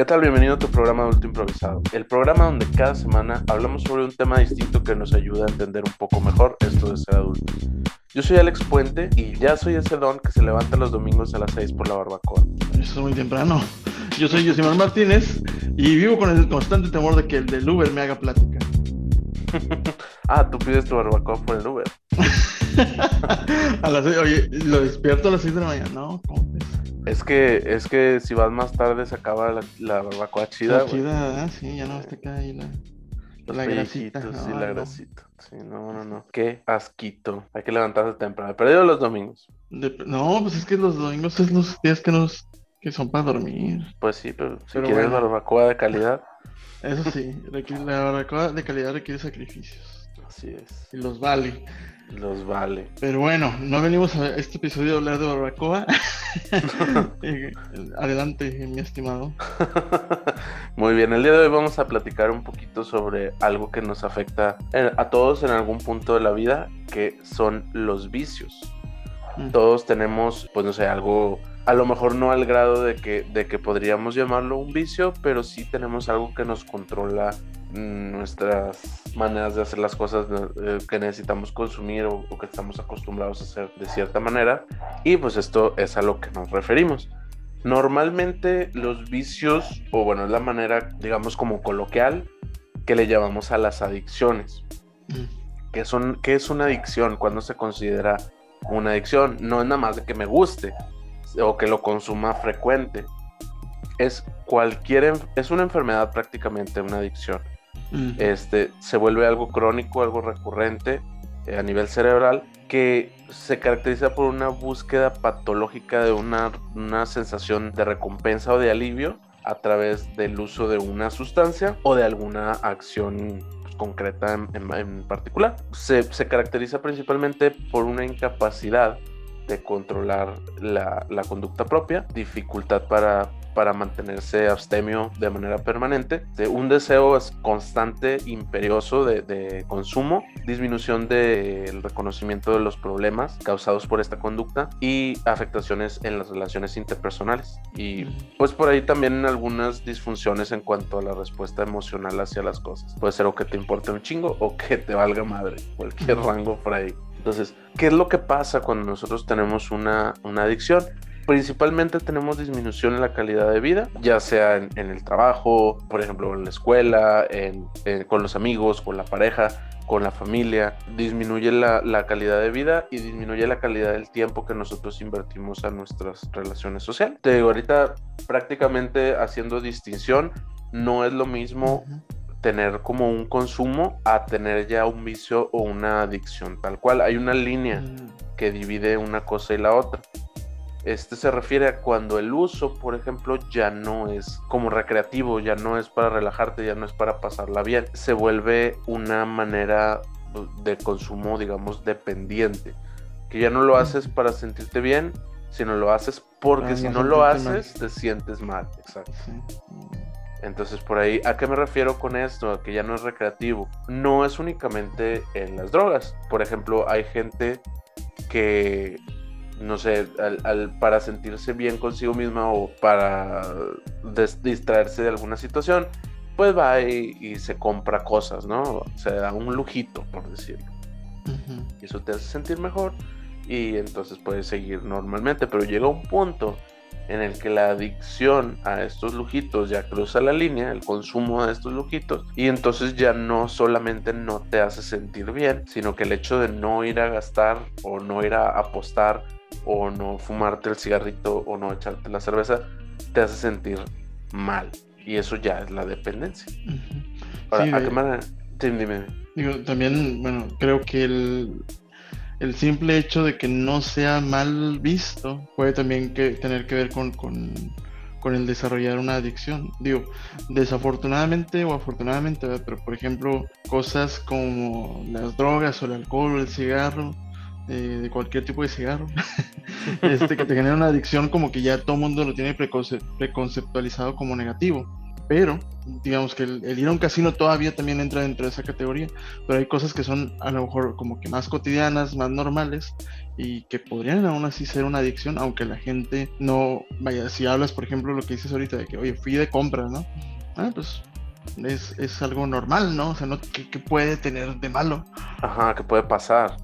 ¿Qué tal? Bienvenido a tu programa Adulto Improvisado, el programa donde cada semana hablamos sobre un tema distinto que nos ayuda a entender un poco mejor esto de ser adultos. Yo soy Alex Puente y ya soy ese don que se levanta los domingos a las 6 por la barbacoa. Eso es muy temprano. Yo soy Josimar Martínez y vivo con el constante temor de que el del Uber me haga plática. ah, tú pides tu barbacoa por el Uber. a las, oye, lo despierto a las 6 de la mañana, ¿no? ¿Cómo es que, es que si vas más tarde se acaba la, la barbacoa chida. La chida, sí, ya no está acá ahí la, la grasita. sí, la grasita. Sí, no, no, no. Qué asquito. Hay que levantarse temprano. Perdido los domingos. no, pues es que los domingos es los días que nos que son para dormir. Pues sí, pero si quieres barbacoa de calidad. Eso sí, la barbacoa de calidad requiere sacrificios. Así es. Y los vale. Los vale. Pero bueno, no venimos a este episodio a hablar de barbacoa. Eh, adelante, mi estimado. Muy bien, el día de hoy vamos a platicar un poquito sobre algo que nos afecta a todos en algún punto de la vida, que son los vicios. Mm. Todos tenemos, pues no sé, algo, a lo mejor no al grado de que, de que podríamos llamarlo un vicio, pero sí tenemos algo que nos controla nuestras maneras de hacer las cosas eh, que necesitamos consumir o, que estamos acostumbrados a hacer de cierta manera. Y pues esto es a lo que nos referimos. Normalmente los vicios, o bueno, es la manera, digamos, como coloquial, que le llamamos a las adicciones. Mm. ¿Qué, son, ¿Qué es una adicción? cuando se considera una adicción? No es nada más de que me guste o que lo consuma frecuente. Es cualquier, es una enfermedad prácticamente, una adicción este, se vuelve algo crónico, algo recurrente eh, a nivel cerebral, que se caracteriza por una búsqueda patológica de una, sensación de recompensa o de alivio a través del uso de una sustancia o de alguna acción pues, concreta en, particular. Se, se, caracteriza principalmente por una incapacidad de controlar la, la conducta propia, dificultad para para mantenerse abstemio de manera permanente, de un deseo constante, imperioso de, consumo, disminución del reconocimiento de los problemas causados por esta conducta y afectaciones en las relaciones interpersonales. Y pues por ahí también algunas disfunciones en cuanto a la respuesta emocional hacia las cosas. Puede ser o que te importe un chingo o que te valga madre, cualquier rango por ahí. Entonces, ¿qué es lo que pasa cuando nosotros tenemos una, una adicción? principalmente tenemos disminución en la calidad de vida, ya sea en, el trabajo, por ejemplo, en la escuela, con los amigos, con la pareja, con la familia, disminuye la, calidad de vida y disminuye la calidad del tiempo que nosotros invertimos a nuestras relaciones sociales. Te digo, ahorita prácticamente haciendo distinción, no es lo mismo tener como un consumo a tener ya un vicio o una adicción, tal cual. Hay una línea mm. que divide una cosa y la otra. Este se refiere a cuando el uso, por ejemplo, ya no es como recreativo, ya no es para relajarte, ya no es para pasarla bien. Se vuelve una manera de consumo, digamos, dependiente. Que ya no lo haces para sentirte bien, sino lo haces porque si no lo haces, te sientes mal. Exacto. Entonces, por ahí, ¿a qué me refiero con esto? A que ya no es recreativo. No es únicamente en las drogas. Por ejemplo, hay gente que no sé, al, para sentirse bien consigo misma o para distraerse de alguna situación, pues va y, se compra cosas, ¿no? Se da un lujito, por decirlo. Y eso te hace sentir mejor y entonces puedes seguir normalmente, pero llega un punto en el que la adicción a estos lujitos ya cruza la línea, el consumo de estos lujitos, y entonces ya no solamente no te hace sentir bien, sino que el hecho de no ir a gastar o no ir a apostar o no fumarte el cigarrito o no echarte la cerveza te hace sentir mal. Y eso ya es la dependencia. ¿a qué manera? dime. Digo, también, bueno, creo que el, el, simple hecho de que no sea mal visto puede también que, tener que ver con, con, el desarrollar una adicción. Digo, desafortunadamente o afortunadamente, pero por ejemplo, cosas como las drogas o el alcohol o el cigarro de cualquier tipo de cigarro, este, que te genera una adicción como que ya todo el mundo lo tiene preconceptualizado como negativo. Pero, digamos que el, ir a un casino todavía también entra dentro de esa categoría, pero hay cosas que son a lo mejor como que más cotidianas, más normales, y que podrían aún así ser una adicción, aunque la gente no, vaya, si hablas, por ejemplo, lo que dices ahorita de que, oye, fui de compras, ¿no? Ah, pues es, algo normal, ¿no? O sea, ¿no? ¿qué, puede tener de malo? Ajá, que puede pasar.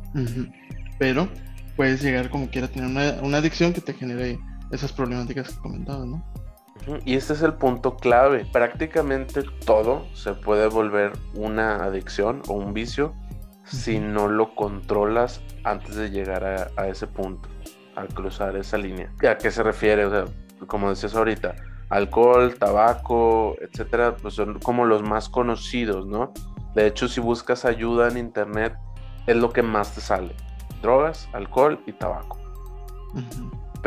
Pero puedes llegar como quiera a tener una, una adicción que te genere esas problemáticas que comentabas, ¿no? Y este es el punto clave. Prácticamente todo se puede volver una adicción o un vicio si no lo controlas antes de llegar a, ese punto, al cruzar esa línea. ¿A qué se refiere? O sea, como decías ahorita, alcohol, tabaco, etcétera, pues son como los más conocidos, ¿no? De hecho, si buscas ayuda en internet, es lo que más te sale. Drogas, alcohol y tabaco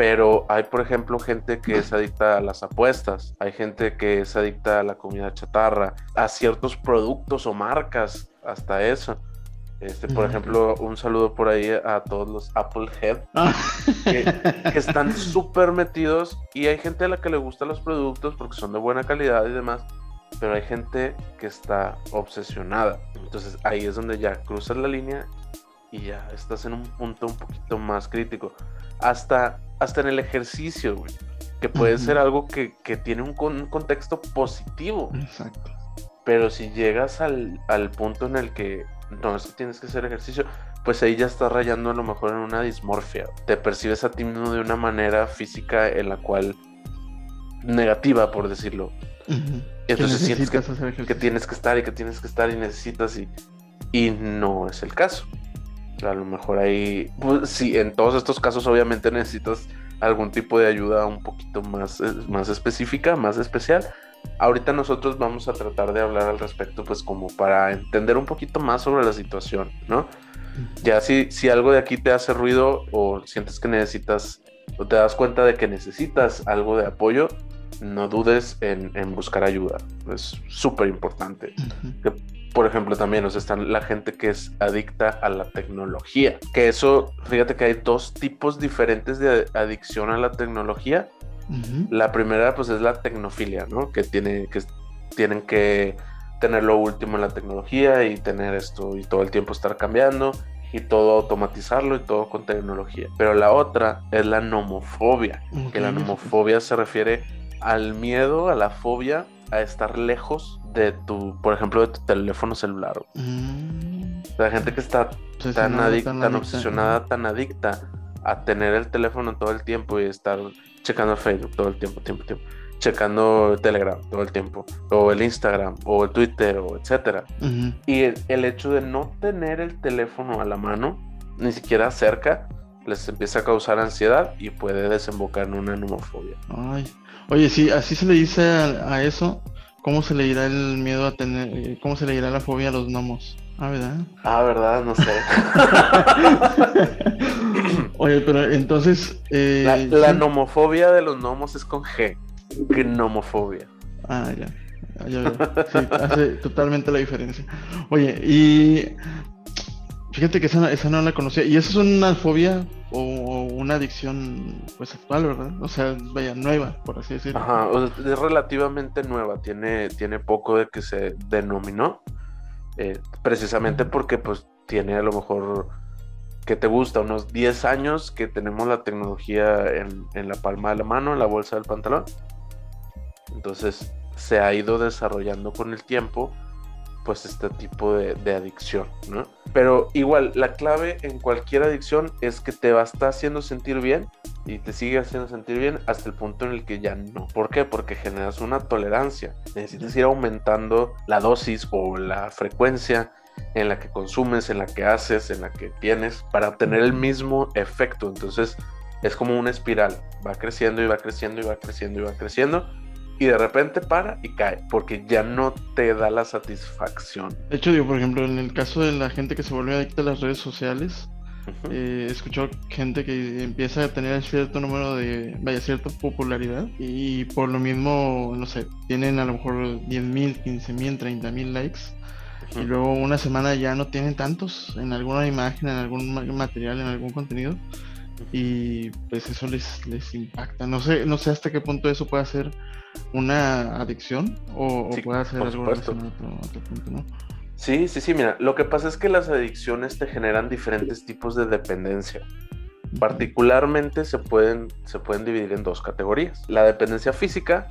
pero hay, por ejemplo, gente que es adicta a las apuestas, hay gente que es adicta a la comida chatarra, a ciertos productos o marcas, hasta eso. Este, por ejemplo, un saludo por ahí a todos los Apple Head ah. que, están súper metidos y hay gente a la que le gustan los productos porque son de buena calidad y demás, pero hay gente que está obsesionada. Entonces ahí es donde ya cruzas la línea y ya estás en un punto un poquito más crítico. Hasta hasta en el ejercicio, güey. Que puede ser algo que, tiene un, contexto positivo. Exacto. Pero si llegas al, punto en el que no, es tienes que hacer ejercicio, pues ahí ya estás rayando a lo mejor en una dismorfia. Te percibes a ti mismo de una manera física en la cual negativa, por decirlo. Entonces sientes que, que, tienes que estar y que tienes que estar y necesitas y, y no es el caso. A lo mejor ahí, pues, sí, en todos estos casos obviamente necesitas algún tipo de ayuda un poquito más, eh, más específica, más especial. Ahorita nosotros vamos a tratar de hablar al respecto, pues como para entender un poquito más sobre la situación, ¿no? Ya si, si algo de aquí te hace ruido o sientes que necesitas o te das cuenta de que necesitas algo de apoyo, no dudes en, buscar ayuda. Es súper importante por ejemplo, también nos está la gente que es adicta a la tecnología. Que eso, fíjate que hay dos tipos diferentes de adicción a la tecnología. La primera, pues, es la tecnofilia, ¿no? Que, tiene, que tienen que tener lo último en la tecnología y tener esto y todo el tiempo estar cambiando y todo automatizarlo y todo con tecnología. Pero la otra es la nomofobia, que la nomofobia se refiere al miedo, a la fobia a estar lejos de tu, por ejemplo, de tu teléfono celular. Mm. La gente que está tan, adicta, tan, obsesionada, tan adicta a tener el teléfono todo el tiempo y estar checando Facebook todo el tiempo, tiempo, tiempo, checando Telegram todo el tiempo, o el Instagram, o el Twitter, o etcétera. Y el, hecho de no tener el teléfono a la mano, ni siquiera cerca, les empieza a causar ansiedad y puede desembocar en una nomofobia. Ay. Oye, sí, así se le dice a eso ¿Cómo se le irá el miedo a tener, eh, cómo se le irá la fobia a los gnomos? Ah, ¿verdad? Ah, ¿verdad? No sé. Oye, pero entonces... Eh, la, nomofobia de los gnomos es con G. Gnomofobia. Ah, ya. ya, Sí, hace totalmente la diferencia. Oye, y... Fíjate que esa, esa no la conocía. ¿Y esa es una fobia o una adicción pues actual, ¿verdad? O sea, vaya, nueva, por así decirlo. Ajá, es relativamente nueva, tiene, tiene poco de que se denominó, eh, precisamente porque pues tiene a lo mejor que te gusta, unos 10 años que tenemos la tecnología en, en la palma de la mano, en la bolsa del pantalón. Entonces se ha ido desarrollando con el tiempo pues este tipo de, adicción, ¿no? Pero igual, la clave en cualquier adicción es que te va a estar haciendo sentir bien y te sigue haciendo sentir bien hasta el punto en el que ya no. ¿Por qué? Porque generas una tolerancia. Necesitas ir aumentando la dosis o la frecuencia en la que consumes, en la que haces, en la que tienes, para obtener el mismo efecto. Entonces es como una espiral. Va creciendo y va creciendo y va creciendo y va creciendo y de repente para y cae, porque ya no te da la satisfacción. De hecho, digo, por ejemplo, en el caso de la gente que se vuelve adicta a las redes sociales, eh, he escuchado gente que empieza a tener cierto número de, vaya, cierta popularidad y por lo mismo, no sé, tienen a lo mejor 10.000, 15.000, 30.000 likes y luego una semana ya no tienen tantos en alguna imagen, en algún material, en algún contenido y pues eso les, les impacta. No sé, no sé hasta qué punto eso puede ser una adicción o, puede ser algo otro, punto, ¿no? Sí, sí, sí, mira, lo que pasa es que las adicciones te generan diferentes tipos de dependencia. Particularmente se pueden, se pueden dividir en dos categorías, la dependencia física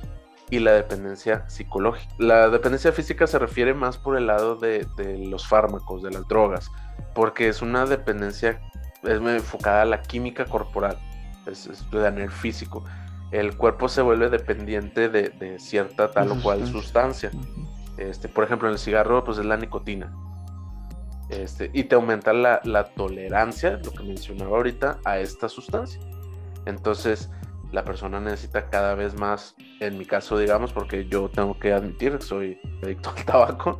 y la dependencia psicológica. La dependencia física se refiere más por el lado de, los fármacos, de las drogas, porque es una dependencia es enfocada a la química corporal, es, es a nivel físico. El cuerpo se vuelve dependiente de, cierta tal o cual sustancia. Este, por ejemplo, en el cigarro, pues es la nicotina. Este, y te aumenta la, la tolerancia, lo que mencionaba ahorita, a esta sustancia. Entonces, la persona necesita cada vez más, en mi caso, digamos, porque yo tengo que admitir que soy adicto al tabaco,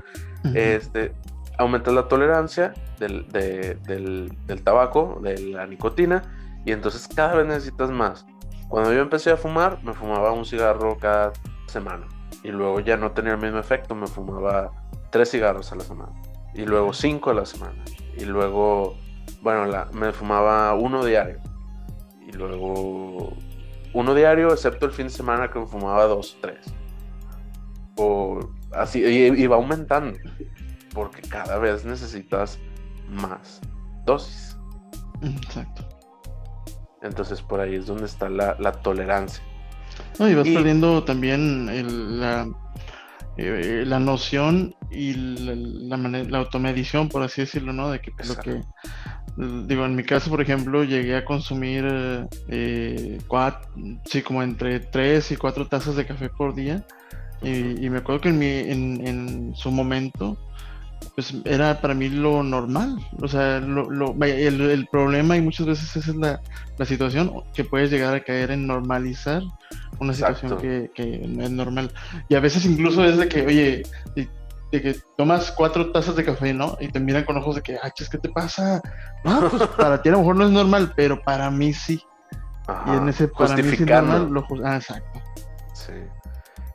este, aumenta la tolerancia del, del, tabaco, de la nicotina, y entonces cada vez necesitas más. Cuando yo empecé a fumar, me fumaba un cigarro cada semana, y luego ya no tenía el mismo efecto, me fumaba tres cigarros a la semana, y luego cinco a la semana, y luego, bueno, la, me fumaba uno diario, y luego uno diario, excepto el fin de semana que me fumaba dos o tres. O así, y, va aumentando, porque cada vez necesitas más dosis. Exacto. Entonces por ahí es donde está la, tolerancia. No, y vas perdiendo también la, eh, la noción y la, la, automedición, por así decirlo, ¿no? De que lo que Digo, en mi caso, por ejemplo, llegué a consumir eh, cuatro, sí, como entre 3 y 4 tazas de café por día. Y, me acuerdo que en, mi, en, su momento, pues era para mí lo normal. O sea, lo, el, problema y muchas veces esa es la, la, situación, que puedes llegar a caer en normalizar una situación que, que, no es normal. Y a veces incluso es de que, oye, de que tomas cuatro tazas de café, ¿no? Y te miran con ojos de que, ay, ¿qué te pasa? No, pues para ti a lo mejor no es normal, pero para mí sí. y en ese para mí sí normal, lo ah, exacto. Sí.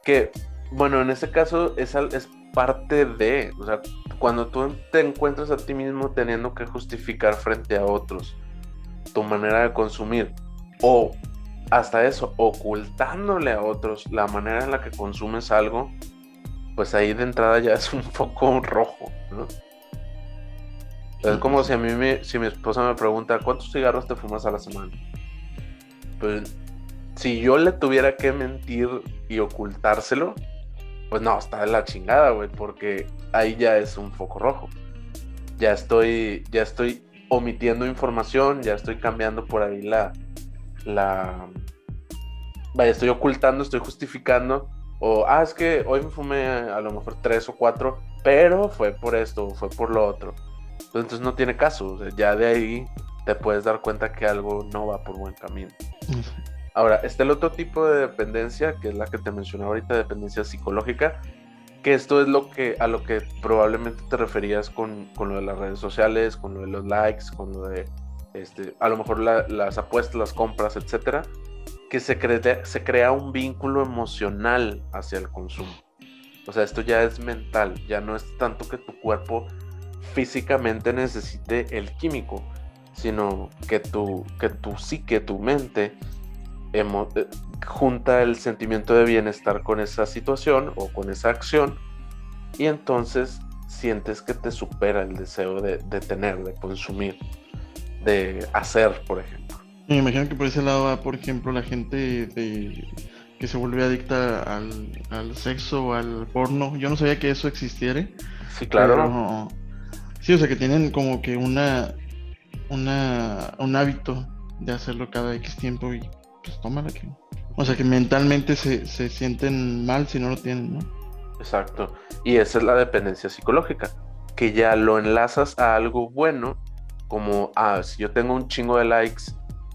Que, bueno, en ese caso es, es parte de, o sea, cuando tú te encuentras a ti mismo teniendo que justificar frente a otros tu manera de consumir, o hasta eso, ocultándole a otros la manera en la que consumes algo, pues ahí de entrada ya es un poco rojo. Es como si a mí, si mi esposa me pregunta, ¿cuántos cigarros te fumas a la semana? Pues si yo le tuviera que mentir y ocultárselo, pues no, está de la chingada, güey, porque ahí ya es un foco rojo. Ya estoy, ya estoy omitiendo información, ya estoy cambiando por ahí la, la, vaya, estoy ocultando, estoy justificando o, ah, es que hoy me fumé a lo mejor tres o cuatro, pero fue por esto, fue por lo otro. Entonces no tiene caso. ya de ahí te puedes dar cuenta que algo no va por buen camino. Ahora, está el otro tipo de dependencia, que es la que te mencioné ahorita, dependencia psicológica, que esto es lo que, a lo que probablemente te referías con, con lo de las redes sociales, con lo de los likes, con lo de, este, a lo mejor las apuestas, las compras, etcétera que se, se crea un vínculo emocional hacia el consumo. O sea, esto ya es mental, ya no es tanto que tu cuerpo físicamente necesite el químico, sino que tu, que tu psique, tu mente, eh, junta el sentimiento de bienestar con esa situación o con esa acción y entonces sientes que te supera el deseo de, de tener, de consumir, de hacer, por ejemplo. Me imagino que por ese lado va, por ejemplo, la gente de, que se vuelve adicta al, sexo o al porno. Yo no sabía que eso existiera. Sí, claro. sí, o sea, que tienen como que una, una un hábito de hacerlo cada X tiempo y pues tómala que... O sea, que mentalmente se, se sienten mal si no lo tienen, ¿no? Exacto. Y esa es la dependencia psicológica, que ya lo enlazas a algo bueno, como, ah, si yo tengo un chingo de likes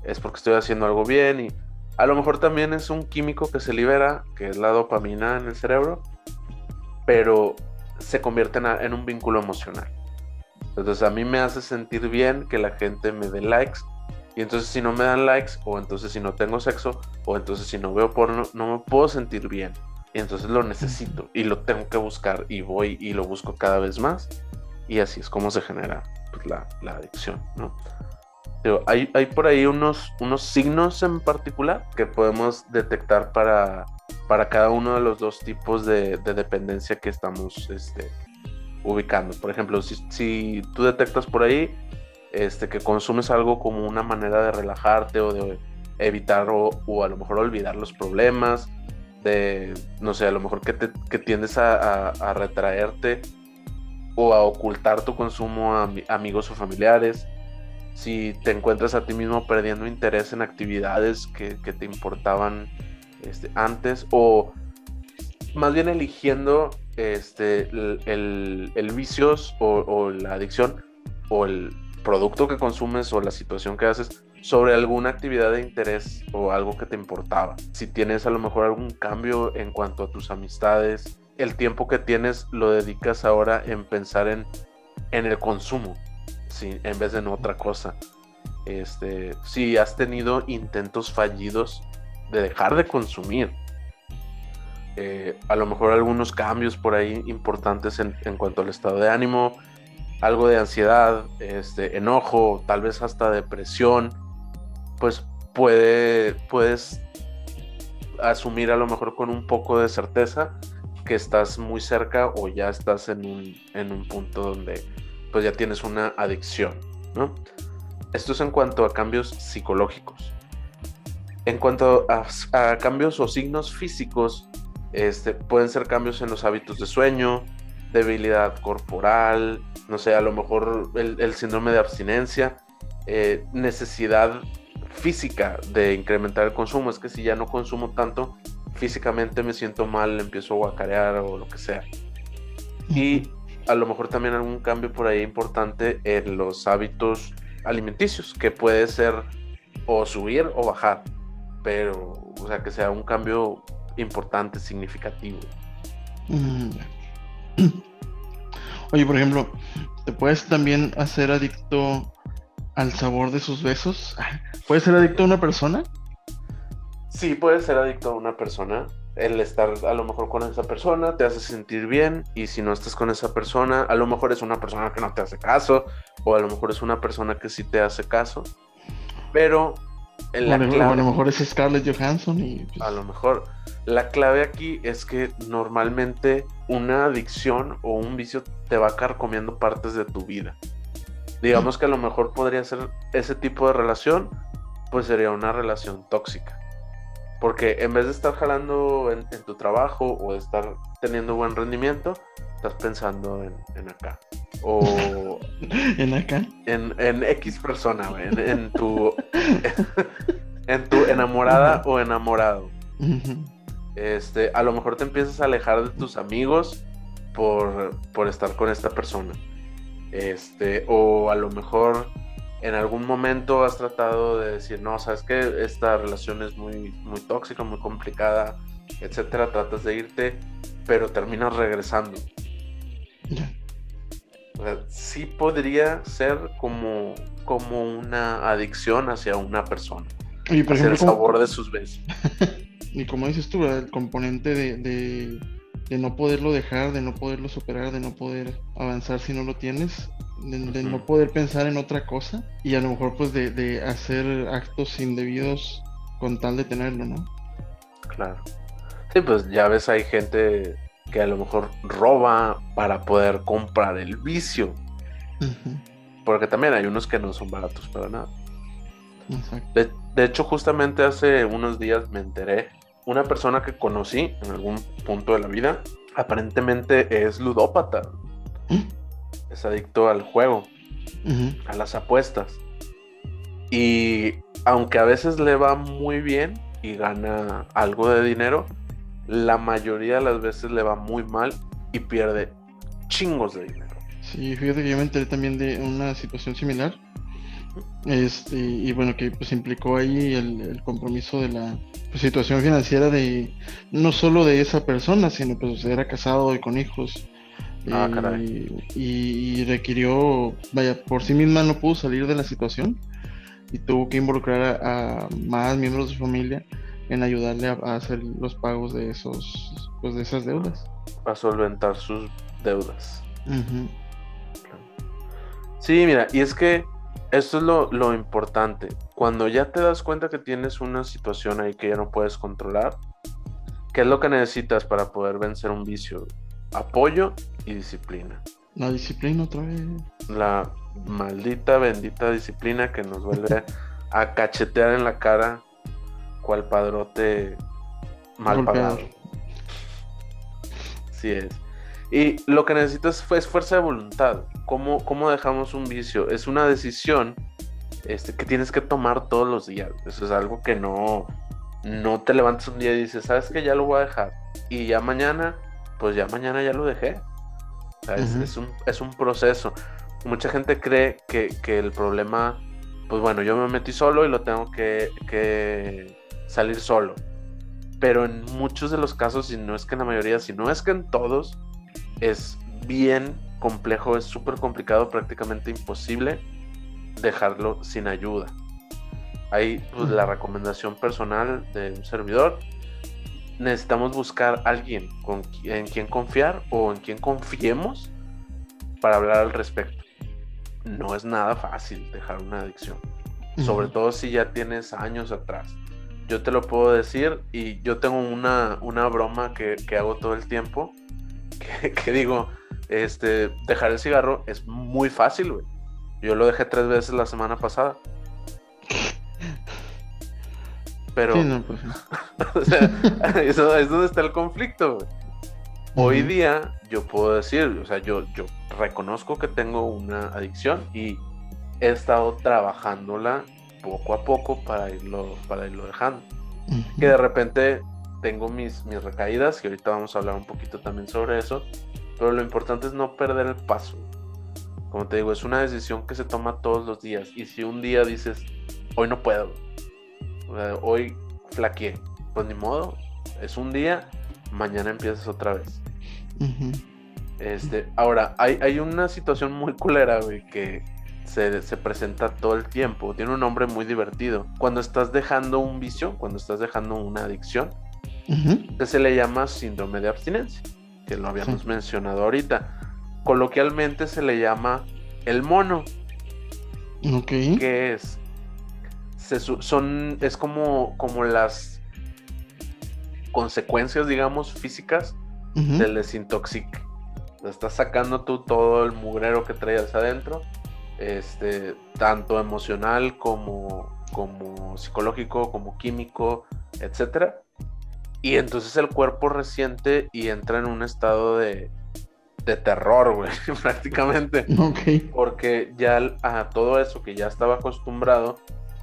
es porque estoy haciendo algo bien y a lo mejor también es un químico que se libera, que es la dopamina en el cerebro, pero se convierte en, un vínculo emocional. Entonces a mí me hace sentir bien que la gente me dé likes y entonces si no me dan likes o entonces si no tengo sexo o entonces si no veo porno, no me puedo sentir bien. Y entonces lo necesito y lo tengo que buscar y voy y lo busco cada vez más. Y así es como se genera pues, la, la adicción, ¿no? hay, por ahí unos, unos signos en particular que podemos detectar para, para cada uno de los dos tipos de, dependencia que estamos este, ubicando. Por ejemplo, si, tú detectas por ahí este, que consumes algo como una manera de relajarte o de evitar o, a lo mejor olvidar los problemas, de, no sé, a lo mejor que, te, que tiendes a, retraerte o a ocultar tu consumo a, amigos o familiares, si te encuentras a ti mismo perdiendo interés en actividades que, te importaban este, antes o más bien eligiendo este, el, el, vicios o, la adicción o el producto que consumes o la situación que haces sobre alguna actividad de interés o algo que te importaba. Si tienes a lo mejor algún cambio en cuanto a tus amistades, el tiempo que tienes lo dedicas ahora en pensar en, en el consumo, ¿sí? en vez de en otra cosa. Este, si has tenido intentos fallidos de dejar de consumir, eh, a lo mejor algunos cambios por ahí importantes en, en, cuanto al estado de ánimo, algo de ansiedad, este, enojo, tal vez hasta depresión, pues puede, puedes asumir a lo mejor con un poco de certeza que estás muy cerca o ya estás en un, en un punto donde pues ya tienes una adicción, ¿no? Esto es en cuanto a cambios psicológicos. En cuanto a, a cambios o signos físicos, este, pueden ser cambios en los hábitos de sueño, debilidad corporal, no sé, a lo mejor el, síndrome de abstinencia, eh, necesidad física de incrementar el consumo. Es que si ya no consumo tanto, físicamente me siento mal, empiezo a guacarear o lo que sea. Y a lo mejor también algún cambio por ahí importante en los hábitos alimenticios, que puede ser o subir o bajar, pero, o sea, que sea un cambio importante, significativo. Mm. Oye, por ejemplo, ¿te puedes también hacer adicto al sabor de sus besos? ¿Puedes ser adicto a una persona? Sí, puedes ser adicto a una persona. El estar a lo mejor con esa persona te hace sentir bien y si no estás con esa persona, a lo mejor es una persona que no te hace caso o a lo mejor es una persona que sí te hace caso. Pero en la a lo mejor es Scarlett Johansson y pues a lo mejor la clave aquí es que normalmente una adicción o un vicio te va a carcomiendo partes de tu vida. Digamos que a lo mejor podría ser ese tipo de relación, pues sería una relación tóxica. Porque en vez de estar jalando en, tu trabajo o de estar teniendo buen rendimiento, estás pensando en, acá. O. ¿En acá? En, X persona, En, tu. en tu enamorada o enamorado. Este, a lo mejor te empiezas a alejar de tus amigos por, por estar con esta persona. Este, o a lo mejor en algún momento has tratado de decir, no, sabes que esta relación es muy, muy tóxica, muy complicada, etcétera, tratas de irte, pero terminas regresando. sí podría ser como, como una adicción hacia una persona. Por ejemplo, el sabor de sus besos. y como dices tú, el componente de de no poderlo dejar, de no poderlo superar, de no poder avanzar si no lo tienes, de, no poder pensar en otra cosa y a lo mejor pues de, hacer actos indebidos con tal de tenerlo, ¿no? Claro. Sí, pues ya ves, hay gente que a lo mejor roba para poder comprar el vicio. Porque también hay unos que no son baratos para nada. De, de, hecho, justamente hace unos días me enteré una persona que conocí en algún punto de la vida, aparentemente es ludópata. ¿Mm? Es adicto al juego, a las apuestas. Y aunque a veces le va muy bien y gana algo de dinero, la mayoría de las veces le va muy mal y pierde chingos de dinero. Sí, fíjate que yo me enteré también de una situación similar. Este, y bueno, que pues implicó ahí el, compromiso de la pues, situación financiera de no solo de esa persona, sino pues era casado y con hijos. Ah, y, requirió, vaya, por sí misma no pudo salir de la situación y tuvo que involucrar a, más miembros de su familia en ayudarle a, hacer los pagos de esos, pues de esas deudas. A solventar sus deudas. Sí, mira, y es que esto es lo, importante. Cuando ya te das cuenta que tienes una situación ahí que ya no puedes controlar, ¿qué es lo que necesitas para poder vencer un vicio? Apoyo y disciplina. La disciplina otra vez. La maldita, bendita disciplina que nos vuelve a cachetear en la cara cual padrote mal pagado. Así es. Y lo que necesitas es fuerza de voluntad. ¿Cómo, ¿Cómo, dejamos un vicio? Es una decisión este, que tienes que tomar todos los días. Eso es algo que no, no te levantas un día y dices, ¿sabes que Ya lo voy a dejar. Y ya mañana, pues ya mañana ya lo dejé. es, un, es, un, proceso. Mucha gente cree que, que, el problema, pues bueno, yo me metí solo y lo tengo que, que salir solo. Pero en muchos de los casos, y no es que en la mayoría, si no es que en todos, es bien complejo, es súper complicado, prácticamente imposible dejarlo sin ayuda. Ahí pues, la recomendación personal de un servidor. Necesitamos buscar alguien con, en quien confiar o en quien confiemos para hablar al respecto. No es nada fácil dejar una adicción, sobre todo si ya tienes años atrás. Yo te lo puedo decir y yo tengo una, una broma que, que hago todo el tiempo que, digo, este, dejar el cigarro es muy fácil, güey. Yo lo dejé tres veces la semana pasada. Pero. Pues o sea, eso es donde está el conflicto, güey. Hoy día yo puedo decir, o sea, yo, yo reconozco que tengo una adicción y he estado trabajándola poco a poco para irlo, para irlo dejando. Que de repente tengo mis, mis recaídas, y ahorita vamos a hablar un poquito también sobre eso, pero lo importante es no perder el paso. Como te digo, es una decisión que se toma todos los días. Y si un día dices, hoy no puedo, hoy flaqueé, pues ni modo, es un día, mañana empiezas otra vez. este, ahora, hay, hay, una situación muy culera, güey, que se, se, presenta todo el tiempo. Tiene un nombre muy divertido. Cuando estás dejando un vicio, cuando estás dejando una adicción, que se le llama síndrome de abstinencia, que lo habíamos mencionado ahorita. Coloquialmente se le llama el mono. Ok. Que es. son. Es como, como las consecuencias, digamos, físicas del desintoxique. Estás sacando tú todo el mugrero que traías adentro. Este, tanto emocional como, como psicológico, como químico, etcétera y entonces el cuerpo resiente y entra en un estado de, de terror, güey, prácticamente. Porque ya a todo eso que ya estaba acostumbrado,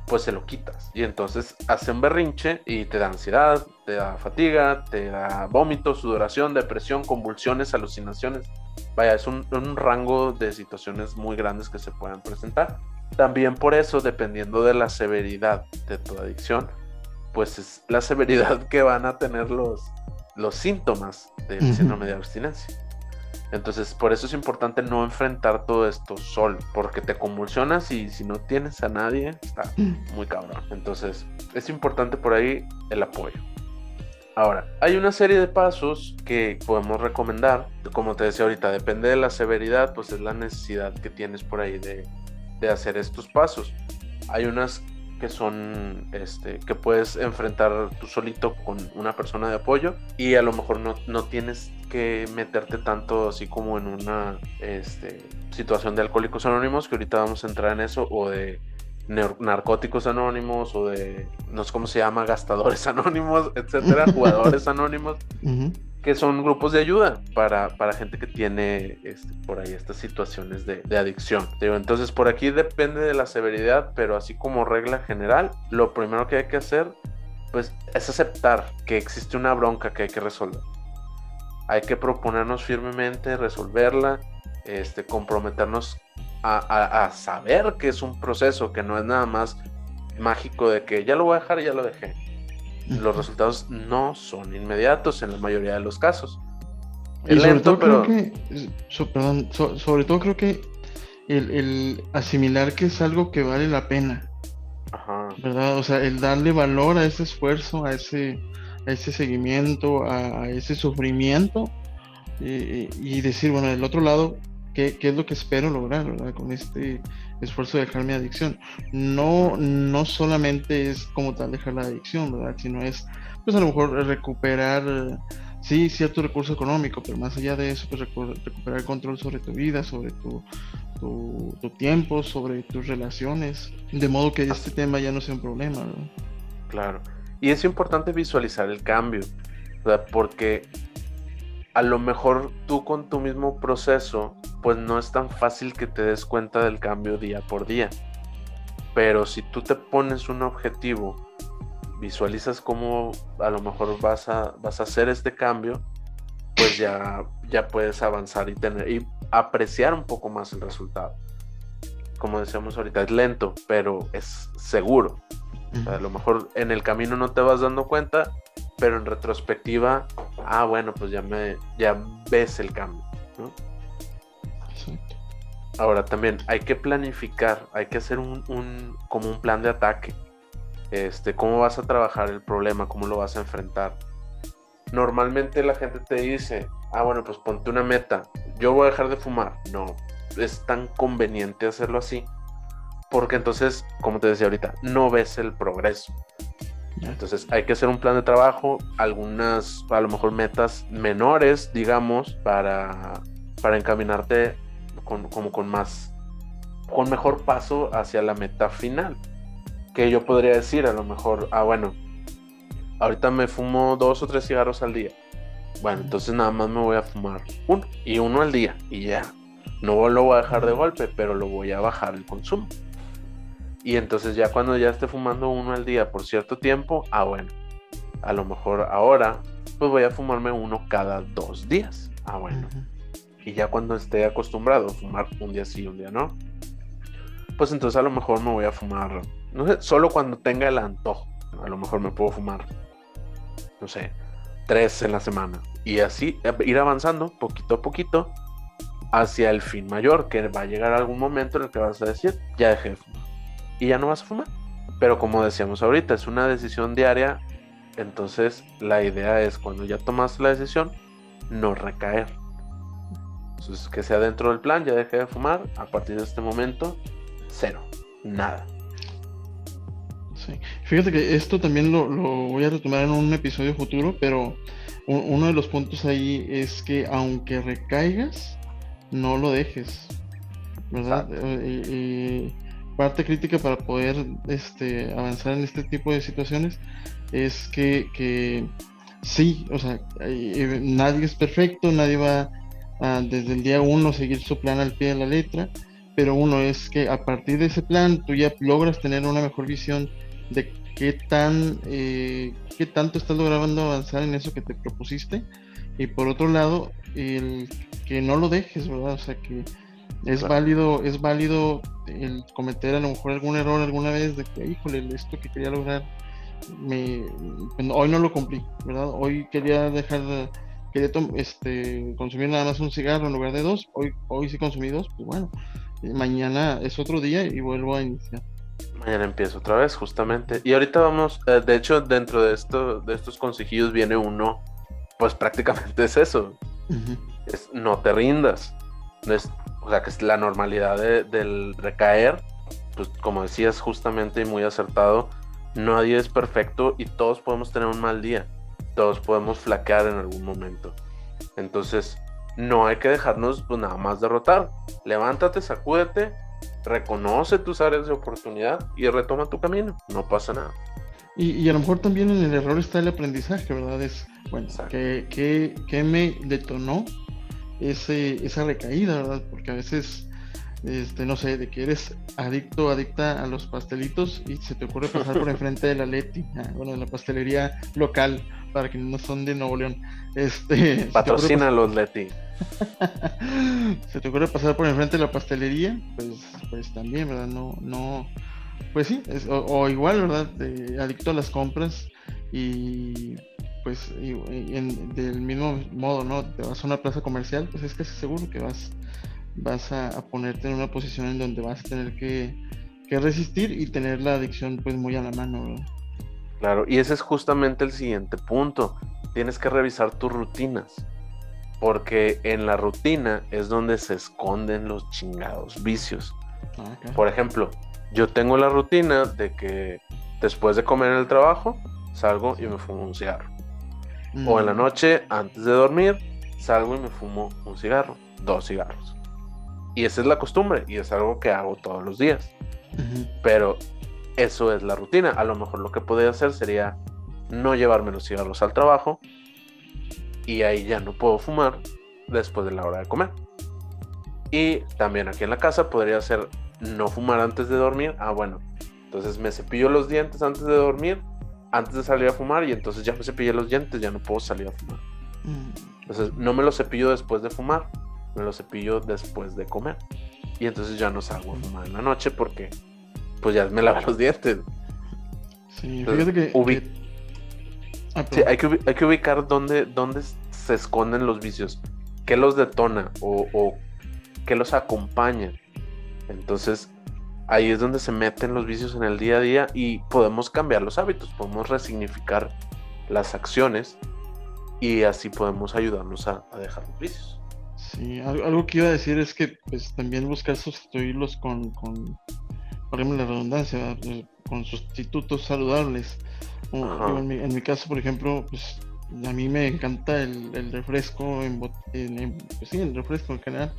pues se lo quitas. Y entonces hacen berrinche y te da ansiedad, te da fatiga, te da vómito, sudoración, depresión, convulsiones, alucinaciones. Vaya, es un, un rango de situaciones muy grandes que se pueden presentar. También por eso, dependiendo de la severidad de tu adicción, pues es la severidad que van a tener los, los síntomas del síndrome de abstinencia. Entonces, por eso es importante no enfrentar todo esto solo, porque te convulsionas y si no tienes a nadie, está muy cabrón. Entonces, es importante por ahí el apoyo. Ahora, hay una serie de pasos que podemos recomendar. Como te decía ahorita, depende de la severidad, pues es la necesidad que tienes por ahí de, de hacer estos pasos. Hay unas que son este que puedes enfrentar tú solito con una persona de apoyo y a lo mejor no, no tienes que meterte tanto así como en una este, situación de alcohólicos anónimos que ahorita vamos a entrar en eso o de narcóticos anónimos o de no sé cómo se llama gastadores anónimos etcétera jugadores anónimos que son grupos de ayuda para, gente que tiene este, por ahí estas situaciones de, adicción. entonces por aquí depende de la severidad, pero así como regla general, lo primero que hay que hacer pues es aceptar que existe una bronca que hay que resolver. Hay que proponernos firmemente resolverla, este, comprometernos a, a saber que es un proceso, que no es nada más mágico de que ya lo voy a dejar y ya lo dejé los resultados no son inmediatos en la mayoría de los casos. Es lento, pero... que, perdón, sobre todo creo que el, asimilar que es algo que vale la pena. Ajá. ¿Verdad? O sea, el darle valor a ese esfuerzo, a ese, a ese seguimiento, a, ese sufrimiento y, decir, bueno, del otro lado, ¿qué, ¿qué, es lo que espero lograr, ¿verdad? Con este esfuerzo de dejar mi adicción. No, no solamente es como tal dejar la adicción, ¿verdad? Sino es, pues a lo mejor recuperar sí, cierto recurso económico, pero más allá de eso, pues recuperar el control sobre tu vida, sobre tu, tu, tiempo, sobre tus relaciones, de modo que este tema ya no sea un problema. Claro. Y es importante visualizar el cambio, porque a lo mejor tú con tu mismo proceso, pues no es tan fácil que te des cuenta del cambio día por día. Pero si tú te pones un objetivo, visualizas cómo a lo mejor vas a, vas a hacer este cambio, pues ya, ya puedes avanzar y tener y apreciar un poco más el resultado. Como decíamos ahorita, es lento, pero es seguro. a lo mejor en el camino no te vas dando cuenta, pero en retrospectiva, ah, bueno, pues ya me, ya ves el cambio, Ahora también hay que planificar, hay que hacer un, un, como un plan de ataque. Este, cómo vas a trabajar el problema, cómo lo vas a enfrentar. Normalmente la gente te dice, ah, bueno, pues ponte una meta. Yo voy a dejar de fumar. No, es tan conveniente hacerlo así. Porque entonces, como te decía ahorita, no ves el progreso. Entonces hay que hacer un plan de trabajo, algunas, a lo mejor metas menores, digamos, para, para encaminarte con, como con más, con mejor paso hacia la meta final. Que yo podría decir a lo mejor, ah, bueno, ahorita me fumo dos o tres cigarros al día. Bueno, entonces nada más me voy a fumar uno y uno al día y ya. No lo voy a dejar de golpe, pero lo voy a bajar el consumo. Y entonces ya cuando ya esté fumando uno al día por cierto tiempo, ah bueno, a lo mejor ahora pues voy a fumarme uno cada dos días. Ah bueno. Y ya cuando esté acostumbrado a fumar un día sí, un día no, pues entonces a lo mejor me voy a fumar, no sé, solo cuando tenga el antojo. A lo mejor me puedo fumar, no sé, tres en la semana. Y así eh, ir avanzando poquito a poquito hacia el fin mayor, que va a llegar algún momento en el que vas a decir, ya dejé de fumar y ya no vas a fumar. Pero como decíamos ahorita, es una decisión diaria, entonces la idea es cuando ya tomas la decisión, no recaer. Entonces, que sea dentro del plan, ya dejé de fumar, a partir de este momento, cero, nada. Sí. Fíjate que esto también lo, voy a retomar en un episodio futuro, pero uno de los puntos ahí es que aunque recaigas, no lo dejes. ¿Verdad? y, parte crítica para poder este, avanzar en este tipo de situaciones es que, sí, o sea, nadie es perfecto, nadie va a, desde el día uno seguir su plan al pie de la letra, pero uno es que a partir de ese plan tú ya logras tener una mejor visión de qué tan eh, qué tanto estás logrando avanzar en eso que te propusiste y por otro lado el que no lo dejes, ¿verdad? O sea que es válido, es válido el cometer a lo mejor algún error alguna vez de que, híjole, esto que quería lograr, me, pues, hoy no lo cumplí, ¿verdad? Hoy quería dejar, quería este, consumir nada más un cigarro en lugar de dos, hoy, hoy sí consumí dos, pues bueno, mañana es otro día y vuelvo a iniciar. Mañana empiezo otra vez, justamente. Y ahorita vamos, eh, de hecho, dentro de esto, de estos consejillos viene uno, pues prácticamente es eso. Es no te rindas. No es o sea, que es la normalidad del recaer, pues como decías justamente y muy acertado, nadie es perfecto y todos podemos tener un mal día, todos podemos flaquear en algún momento. Entonces, no hay que dejarnos pues, nada más derrotar. Levántate, sacúdete, reconoce tus áreas de oportunidad y retoma tu camino. No pasa nada. Y, a lo mejor también en el error está el aprendizaje, ¿verdad? Es, bueno, ¿qué, qué me detonó ese, esa recaída, ¿verdad? Porque a veces, este, no sé, de que eres adicto, adicta a los pastelitos y se te ocurre pasar por enfrente de la Leti, ah, bueno, de la pastelería local, para quienes no son de Nuevo León. Este, Patrocina los Leti. se te ocurre pasar por enfrente de la pastelería, pues, pues también, ¿verdad? No, no, pues sí, o, igual, ¿verdad? adicto a las compras y pues en, del mismo modo, ¿no? Te vas a una plaza comercial, pues es casi seguro que vas, vas a, ponerte en una posición en donde vas a tener que, resistir y tener la adicción pues muy a la mano, Claro, y ese es justamente el siguiente punto. Tienes que revisar tus rutinas. Porque en la rutina es donde se esconden los chingados vicios. Ah, Por ejemplo, yo tengo la rutina de que después de comer en el trabajo, salgo y me fumo un cigarro O en la noche, antes de dormir, salgo y me fumo un cigarro, dos cigarros. Y esa es la costumbre y es algo que hago todos los días. Pero eso es la rutina. A lo mejor lo que podría hacer sería no llevarme los cigarros al trabajo y ahí ya no puedo fumar después de la hora de comer. Y también aquí en la casa podría ser no fumar antes de dormir. Ah, bueno, entonces me cepillo los dientes antes de dormir, antes de salir a fumar y entonces ya me cepillé los dientes, ya no puedo salir a fumar. Mm. Entonces no me los cepillo después de fumar, me los cepillo después de comer. Y entonces ya no salgo a fumar en la noche porque pues ya me lavé los dientes. Sí, fíjate que... Ah, sí, hay, que, hay que ubicar dónde, dónde se esconden los vicios, qué los detona o, o qué los acompaña. Entonces, ahí es donde se meten los vicios en el día a día y podemos cambiar los hábitos, podemos resignificar las acciones y así podemos ayudarnos a, dejar los vicios. Sí, algo, que iba a decir es que pues también buscar sustituirlos con, con por ejemplo, la redundancia, pues, con sustitutos saludables. En mi, caso, por ejemplo, pues a mí me encanta el, refresco, en, pues sí, el refresco en general.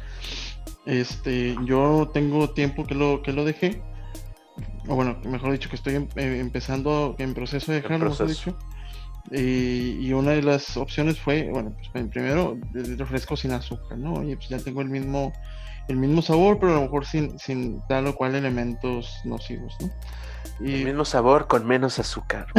Este, yo tengo tiempo que lo, que lo dejé. O bueno, mejor dicho, que estoy em, eh, empezando en proceso de dejarlo, mejor dicho. Y, una de las opciones fue, bueno, pues primero el refresco sin azúcar, ¿no? Y pues ya tengo el mismo, el mismo sabor, pero a lo mejor sin, sin tal o cual elementos nocivos, ¿no? Y... El mismo sabor con menos azúcar,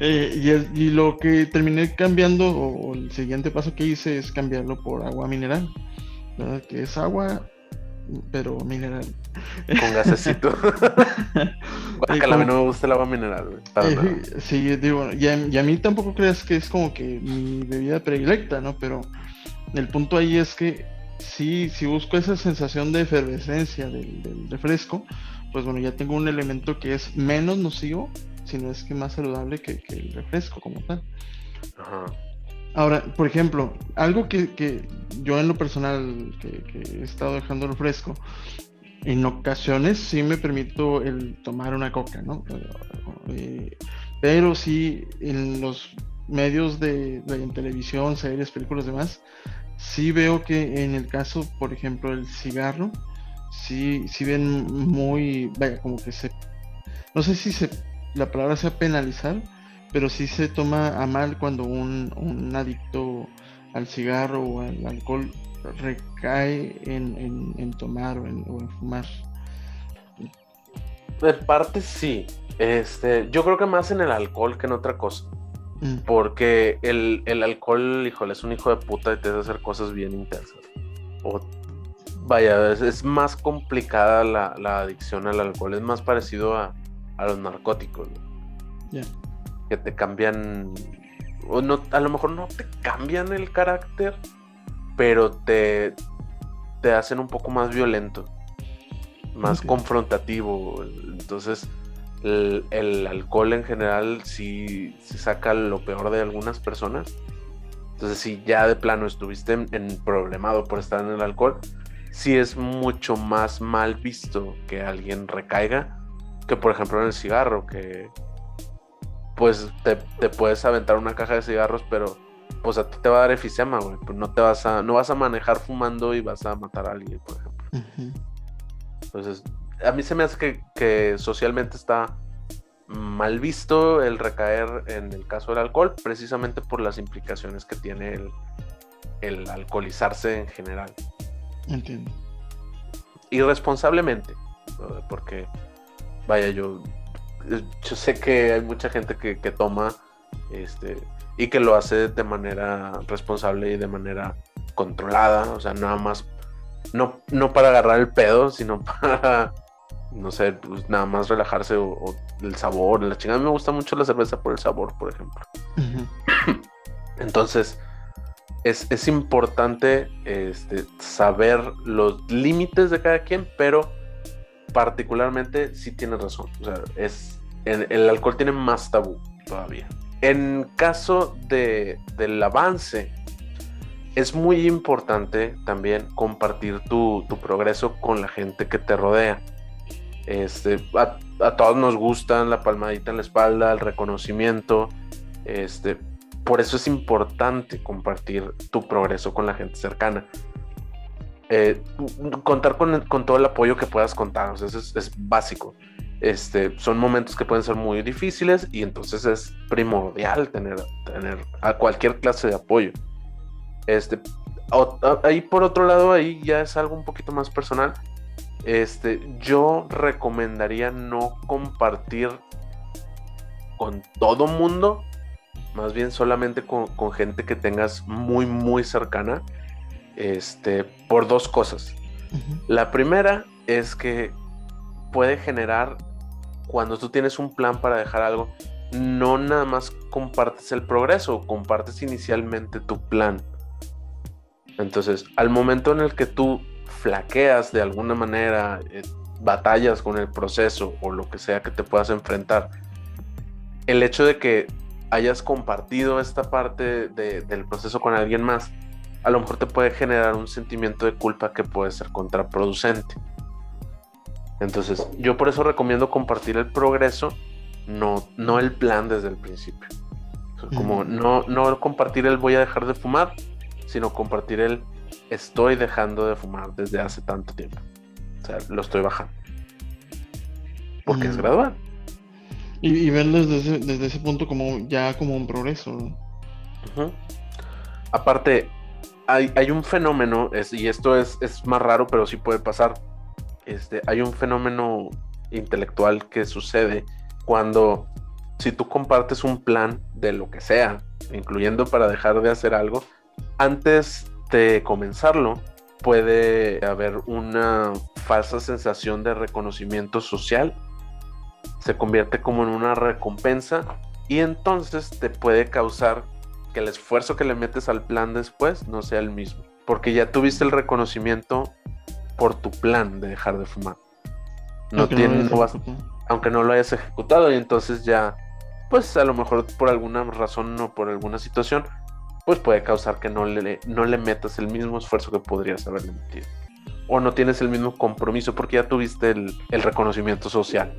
eh, y, y, lo que terminé cambiando, o, el siguiente paso que hice es cambiarlo por agua mineral, ¿verdad? Que es agua, pero mineral. Con gasecito. que a mí no me gusta el agua mineral, eh, sí, digo, y a, mí tampoco creas que es como que mi bebida predilecta, ¿no? Pero el punto ahí es que sí, si busco esa sensación de efervescencia del refresco, pues bueno, ya tengo un elemento que es menos nocivo, sino es que más saludable que, el refresco como tal. Ahora, por ejemplo, algo que, yo en lo personal que, he estado dejando el refresco, en ocasiones sí me permito el tomar una coca, ¿no? Eh, pero sí en los medios de, de televisión, series, películas y demás, sí veo que en el caso, por ejemplo, el cigarro, sí, sí ven muy, vaya, como que se, no sé si se, la palabra sea penalizar, pero sí se toma a mal cuando un, un adicto al cigarro o al alcohol recae en, en, tomar o en, fumar. De parte sí. Este, yo creo que más en el alcohol que en otra cosa. Mm. Porque el, el, alcohol, híjole, es un hijo de puta y te hace hacer cosas bien intensas. O vaya, es, más complicada la, adicción al alcohol, es más parecido a, los narcóticos. Que te cambian, o no, a lo mejor no te cambian el carácter, pero te, te hacen un poco más violento, más confrontativo. Entonces, el, alcohol en general sí, se saca lo peor de algunas personas. Entonces, si ya de plano estuviste en, problemado por estar en el alcohol, sí es mucho más mal visto que alguien recaiga que por ejemplo en el cigarro, que pues te, puedes aventar una caja de cigarros, pero pues a ti te va a dar efisema, güey. Pues no te vas a, no vas a manejar fumando y vas a matar a alguien, por ejemplo. Entonces, a mí se me hace que, que, socialmente está mal visto el recaer en el caso del alcohol, precisamente por las implicaciones que tiene el, el alcoholizarse en general. Entiendo. Irresponsablemente, porque, vaya, yo, yo sé que hay mucha gente que, toma este, y que lo hace de manera responsable y de manera controlada, o sea, nada más, no, no para agarrar el pedo, sino para, no sé, pues nada más relajarse o, el sabor, la chingada. Me gusta mucho la cerveza por el sabor, por ejemplo. Entonces, es, importante este, saber los límites de cada quien, pero particularmente sí tienes razón. O sea, es, el, alcohol tiene más tabú todavía. En caso de, del avance, es muy importante también compartir tu, progreso con la gente que te rodea. Este, a, todos nos gustan la palmadita en la espalda, el reconocimiento, Este, por eso es importante compartir tu progreso con la gente cercana. Eh, contar con, con, todo el apoyo que puedas contar, eso es, es, básico. Este, son momentos que pueden ser muy difíciles y entonces es primordial tener, tener a cualquier clase de apoyo. Este, ahí por otro lado, ahí ya es algo un poquito más personal. Este, yo recomendaría no compartir con todo mundo, más bien solamente con, gente que tengas muy, muy cercana, este, por dos cosas. La primera es que puede generar, cuando tú tienes un plan para dejar algo, no nada más compartes el progreso, compartes inicialmente tu plan. Entonces, al momento en el que tú flaqueas de alguna manera, eh, batallas con el proceso o lo que sea que te puedas enfrentar, el hecho de que hayas compartido esta parte del proceso con alguien más, a lo mejor te puede generar un sentimiento de culpa que puede ser contraproducente. Entonces, yo por eso recomiendo compartir el progreso, no, no el plan desde el principio. como no, no compartir el voy a dejar de fumar, sino compartir el estoy dejando de fumar desde hace tanto tiempo. O sea, lo estoy bajando. Porque es gradual. Y, verlo desde ese, punto como ya como un progreso. Aparte, hay, hay, un fenómeno, y esto es, es, más raro, pero sí puede pasar. Este, hay un fenómeno intelectual que sucede cuando si tú compartes un plan de lo que sea, incluyendo para dejar de hacer algo, antes de comenzarlo, puede haber una falsa sensación de reconocimiento social. Se convierte como en una recompensa y entonces te puede causar que el esfuerzo que le metes al plan después no sea el mismo. Porque ya tuviste el reconocimiento por tu plan de dejar de fumar. No aunque, aunque no lo hayas ejecutado y entonces ya, pues a lo mejor por alguna razón o por alguna situación, pues puede causar que no le, no le metas el mismo esfuerzo que podrías haberle metido. O no tienes el mismo compromiso porque ya tuviste el, reconocimiento social.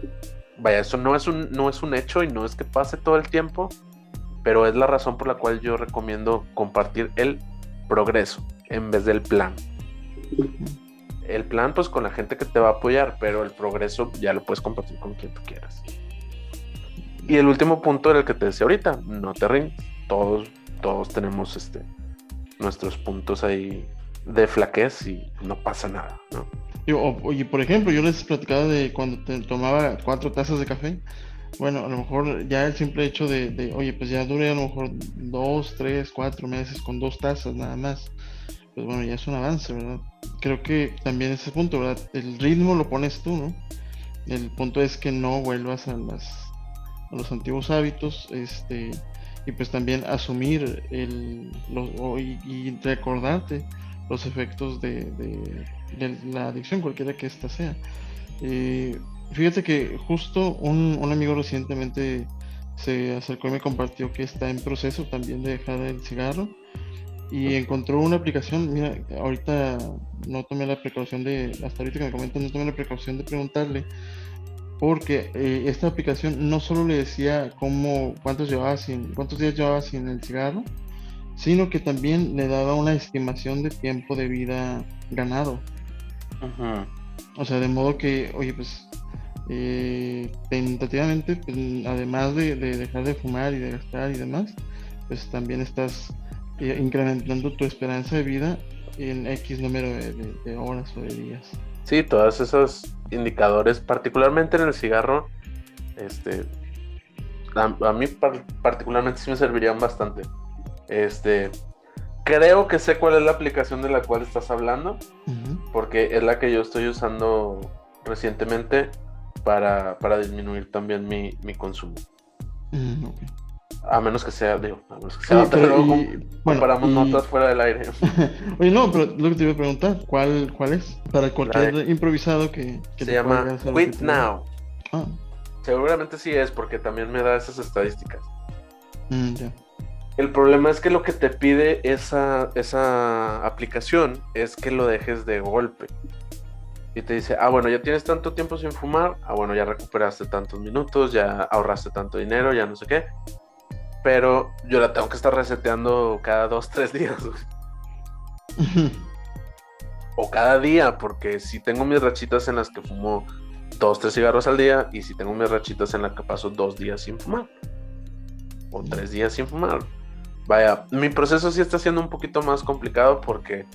Vaya, eso no es, un, no es un hecho y no es que pase todo el tiempo, pero es la razón por la cual yo recomiendo compartir el progreso en vez del plan. El plan, pues con la gente que te va a apoyar, pero el progreso ya lo puedes compartir con quien tú quieras. Y el último punto era el que te decía ahorita, no te rindes. Todos todos tenemos este nuestros puntos ahí de flaquez y no pasa nada, ¿no? oye, por ejemplo, yo les platicaba de cuando te tomaba cuatro tazas de café. Bueno, a lo mejor ya el simple hecho de, oye, pues ya dure a lo mejor dos, tres, cuatro meses con dos tazas nada más. Pues bueno, ya es un avance, ¿verdad? Creo que también ese punto, ¿verdad? El ritmo lo pones tú, ¿no? El punto es que no vuelvas a los antiguos hábitos, este, y pues también asumir el, y, recordarte los efectos de, la adicción, cualquiera que ésta sea. Eh, fíjate que justo un, amigo recientemente se acercó y me compartió que está en proceso también de dejar el cigarro y encontró una aplicación, mira, ahorita no tomé la precaución de, hasta ahorita que me comentan, no tomé la precaución de preguntarle, porque eh, esta aplicación no solo le decía cómo, cuántos, llevaba sin, cuántos días llevaba sin el cigarro, sino que también le daba una estimación de tiempo de vida ganado. O sea, de modo que, oye, pues eh, tentativamente, pues, además de, dejar de fumar y de gastar y demás, pues también estás eh, incrementando tu esperanza de vida en X número de horas o de días. Sí, todos esos indicadores, particularmente en el cigarro, este, a, mí particularmente sí me servirían bastante. Este, creo que sé cuál es la aplicación de la cual estás hablando, porque es la que yo estoy usando recientemente para, disminuir también mi, consumo. A menos que sea, digo, a menos que sea comparamos notas fuera del aire. Oye, no, pero lo que te iba a preguntar, ¿cuál, cuál es? Para cualquier improvisado que, Se llama Quit Now. Ah. Seguramente sí es, porque también me da esas estadísticas. Mm, El problema es que lo que te pide esa, esa aplicación es que lo dejes de golpe. Y te dice, ah, bueno, ya tienes tanto tiempo sin fumar, ah, bueno, ya recuperaste tantos minutos, ya ahorraste tanto dinero, ya no sé qué pero yo la tengo que estar reseteando cada dos, tres días. o cada día, porque si tengo mis rachitas en las que fumo dos, tres cigarros al día y si tengo mis rachitas en las que paso dos días sin fumar o tres días sin fumar. Vaya, mi proceso sí está siendo un poquito más complicado porque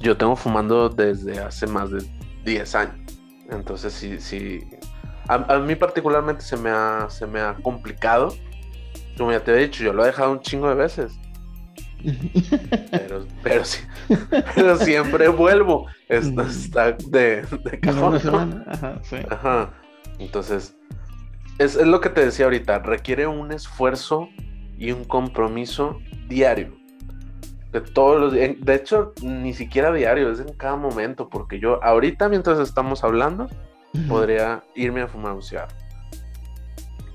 yo tengo fumando desde hace más de 10 años. Entonces sí, sí. A, mí particularmente se me, ha, se me ha complicado. Como ya te he dicho, yo lo he dejado un chingo de veces. Pero, pero, sí, pero siempre vuelvo. Esto está de, de cajón. Ajá, Entonces, es, es, lo que te decía ahorita. Requiere un esfuerzo y un compromiso diario. De todos los De hecho, ni siquiera diario, es en cada momento. Porque yo, ahorita, mientras estamos hablando, podría irme a fumar un cigarro.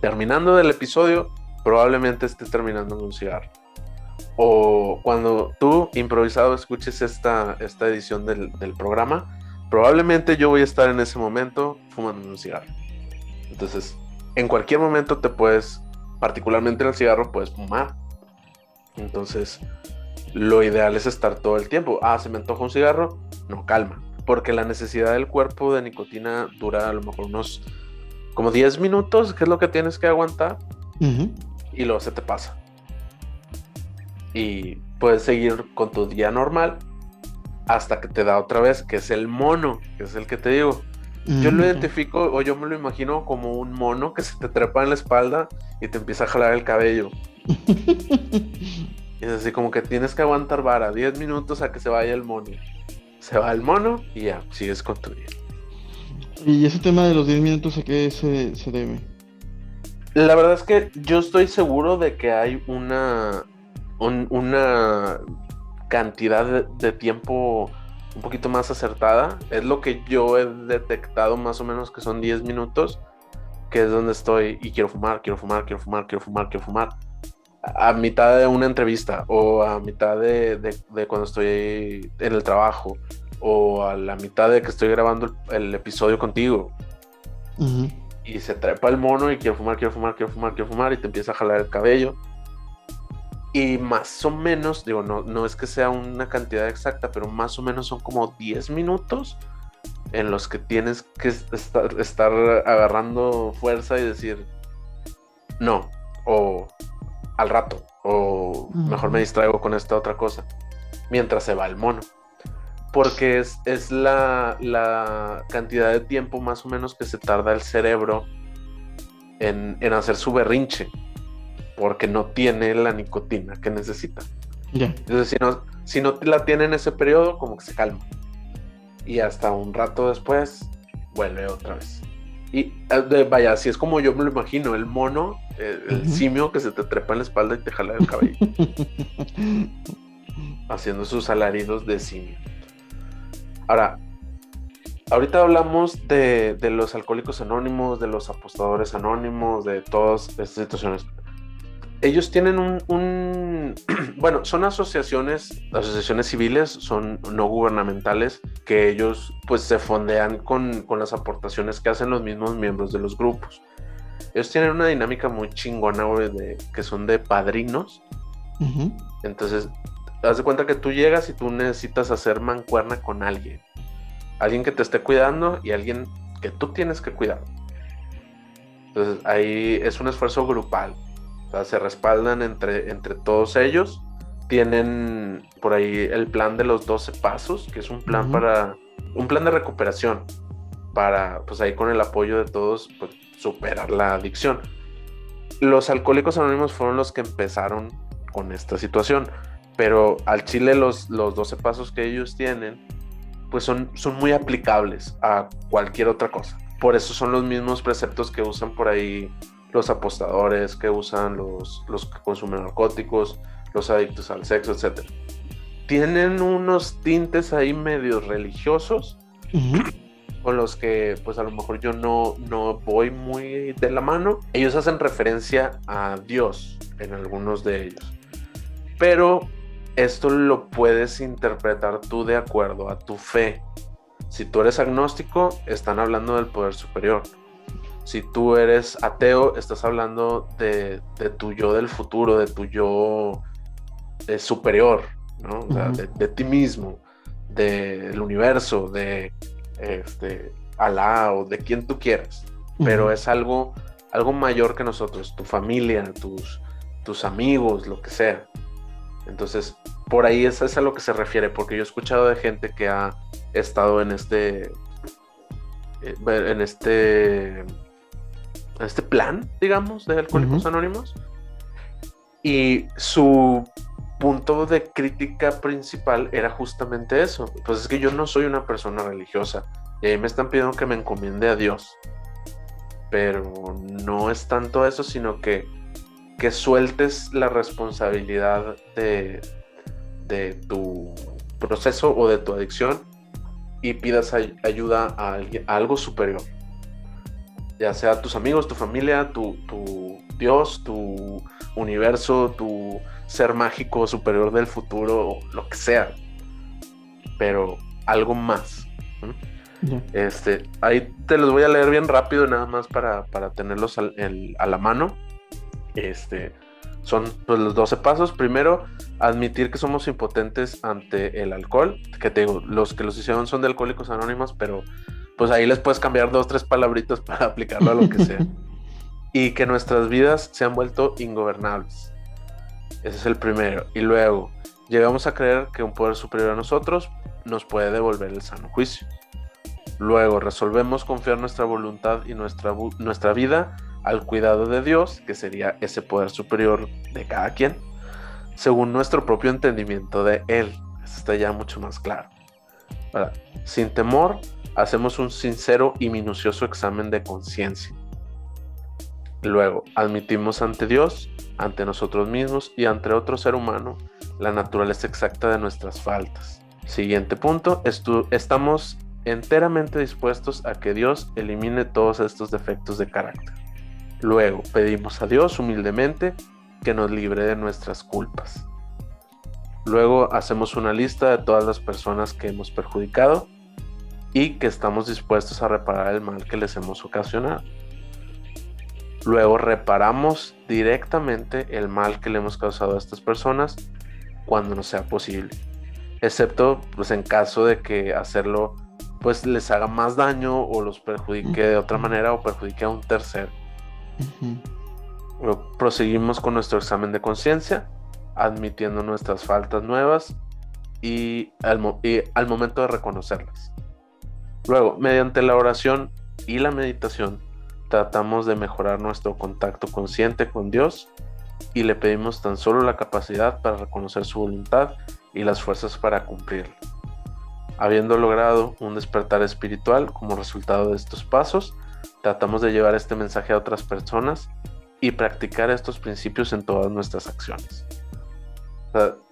Terminando del episodio, probablemente esté terminando un cigarro o cuando tú improvisado escuches esta, esta edición del, programa, probablemente yo voy a estar en ese momento fumando un cigarro. Entonces, en cualquier momento te puedes, particularmente en el cigarro, puedes fumar. Entonces, lo ideal es estar todo el tiempo. Ah, se me antoja un cigarro, no, calma. Porque la necesidad del cuerpo de nicotina dura a lo mejor unos como 10 minutos, que es lo que tienes que aguantar. Y luego se te pasa y puedes seguir con tu día normal hasta que te da otra vez, que es el mono, que es el que te digo. Yo lo identifico o yo me lo imagino como un mono que se te trepa en la espalda y te empieza a jalar el cabello. es así como que tienes que aguantar vara 10 minutos a que se vaya el mono. Se va el mono y ya, sigues con tu día. ¿Y ese tema de los 10 minutos a qué se, se debe? La verdad es que yo estoy seguro de que hay una una cantidad de, tiempo un poquito más acertada. Es lo que yo he detectado más o menos que son 10 minutos, que es donde estoy y quiero fumar, quiero fumar, quiero fumar, quiero fumar, quiero fumar. A, mitad de una entrevista o a mitad de, cuando estoy en el trabajo o a la mitad de que estoy grabando el, episodio contigo. Y se trepa el mono y quiero fumar, quiero fumar, quiero fumar, quiero fumar y te empieza a jalar el cabello y más o menos, digo, no, no es que sea una cantidad exacta, pero más o menos son como 10 minutos en los que tienes que estar, agarrando fuerza y decir, no, o al rato, o mejor me distraigo con esta otra cosa, mientras se va el mono. Porque es, es la, la, cantidad de tiempo más o menos que se tarda el cerebro en, en hacer su berrinche porque no tiene la nicotina que necesita. Entonces, si no, si no la tiene en ese periodo, como que se calma. Y hasta un rato después, vuelve otra vez. Y eh, vaya, así es como yo me lo imagino, el mono, el, simio que se te trepa en la espalda y te jala el cabello. haciendo sus alaridos de simio. Ahora, ahorita hablamos de, de, los alcohólicos anónimos, de los apostadores anónimos, de todas estas situaciones ellos tienen un, bueno, son asociaciones, asociaciones civiles, son no gubernamentales, que ellos pues se fondean con, las aportaciones que hacen los mismos miembros de los grupos. Ellos tienen una dinámica muy chingona, güey, de, que son de padrinos. Entonces, haz de cuenta que tú llegas y tú necesitas hacer mancuerna con alguien. Alguien que te esté cuidando y alguien que tú tienes que cuidar. Entonces, ahí es un esfuerzo grupal se respaldan entre, entre todos ellos. Tienen por ahí el plan de los 12 pasos, que es un plan para un plan de recuperación para pues ahí con el apoyo de todos pues, superar la adicción. Los alcohólicos anónimos fueron los que empezaron con esta situación, pero al Chile los, los 12 pasos que ellos tienen pues son, son muy aplicables a cualquier otra cosa. Por eso son los mismos preceptos que usan por ahí los apostadores que usan, los, los que consumen narcóticos, los adictos al sexo, etc. Tienen unos tintes ahí medio religiosos con los que pues a lo mejor yo no, no voy muy de la mano. Ellos hacen referencia a Dios en algunos de ellos. Pero esto lo puedes interpretar tú de acuerdo a tu fe. Si tú eres agnóstico, están hablando del poder superior Si tú eres ateo, estás hablando de, tu yo del futuro, de tu yo eh, superior, ¿no? de, ti mismo, del universo, de este, Alá o de quien tú quieras. Pero es algo, algo mayor que nosotros, tu familia, tus, tus amigos, lo que sea. Entonces, por ahí es, es a lo que se refiere, porque yo he escuchado de gente que ha estado en este eh, en este en este plan, digamos, de Alcohólicos Anónimos. Y su punto de crítica principal era justamente eso. Pues es que yo no soy una persona religiosa. Y ahí me están pidiendo que me encomiende a Dios. Pero no es tanto eso, sino que, que sueltes la responsabilidad de, de tu proceso o de tu adicción y pidas ayuda a, algo superior. Ya sea tus amigos, tu familia, tu, Dios, tu universo, tu ser mágico superior del futuro, lo que sea. Pero algo más. Este, ahí te los voy a leer bien rápido, nada más para, tenerlos a la mano. Este, son pues, los 12 pasos. Primero, admitir que somos impotentes ante el alcohol. Que te digo, los que los hicieron son de alcohólicos anónimos, pero pues ahí les puedes cambiar dos, tres palabritas para aplicarlo a lo que sea. y que nuestras vidas se han vuelto ingobernables. Ese es el primero. Y luego, llegamos a creer que un poder superior a nosotros nos puede devolver el sano juicio. Luego, resolvemos confiar nuestra voluntad y nuestra, nuestra vida al cuidado de Dios, que sería ese poder superior de cada quien, según nuestro propio entendimiento de Él. Está ya mucho más claro. Sin temor, hacemos un sincero y minucioso examen de conciencia. Luego, admitimos ante Dios, ante nosotros mismos y ante otro ser humano la naturaleza exacta de nuestras faltas. Siguiente punto, estamos enteramente dispuestos a que Dios elimine todos estos defectos de carácter. Luego pedimos a Dios humildemente que nos libre de nuestras culpas. Luego hacemos una lista de todas las personas que hemos perjudicado y que estamos dispuestos a reparar el mal que les hemos ocasionado. Luego reparamos directamente el mal que le hemos causado a estas personas cuando no sea posible, excepto pues en caso de que hacerlo pues les haga más daño o los perjudique de otra manera o perjudique a un tercero. Proseguimos con nuestro examen de conciencia, admitiendo nuestras faltas nuevas y al, momento de reconocerlas. Luego, mediante la oración y la meditación, tratamos de mejorar nuestro contacto consciente con Dios y le pedimos tan solo la capacidad para reconocer su voluntad y las fuerzas para cumplirla. Habiendo logrado un despertar espiritual como resultado de estos pasos, tratamos de llevar este mensaje a otras personas y practicar estos principios en todas nuestras acciones.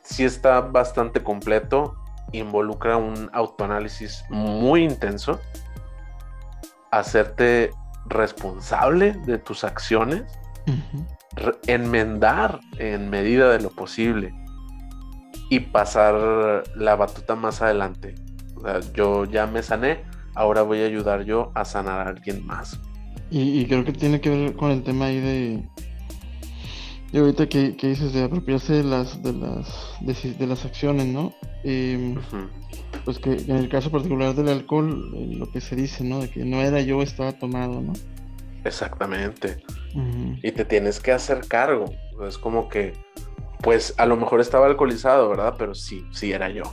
si está bastante completo, involucra un autoanálisis muy intenso, hacerte responsable de tus acciones, enmendar en medida de lo posible y pasar la batuta más adelante. yo ya me sané, ahora voy a ayudar yo a sanar a alguien más. Y, creo que tiene que ver con el tema ahí de, de ahorita que, dices de apropiarse de las de las de, las acciones, ¿no? Em, pues que en el caso particular del alcohol, eh, lo que se dice, ¿no? De que no era yo, estaba tomado, ¿no? Exactamente. Y te tienes que hacer cargo. Es como que, pues a lo mejor estaba alcoholizado, ¿verdad? Pero sí, sí era yo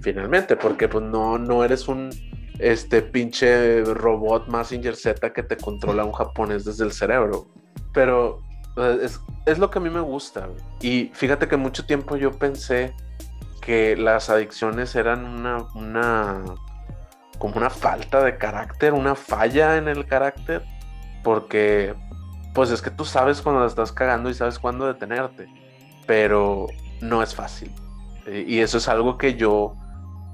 finalmente, porque pues no, no eres un este pinche robot más Z que te controla un japonés desde el cerebro. Pero pues, es, lo que a mí me gusta. Y fíjate que mucho tiempo yo pensé que las adicciones eran una, una como una falta de carácter, una falla en el carácter, porque pues es que tú sabes cuando la estás cagando y sabes cuándo detenerte, pero no es fácil. Eh, y eso es algo que yo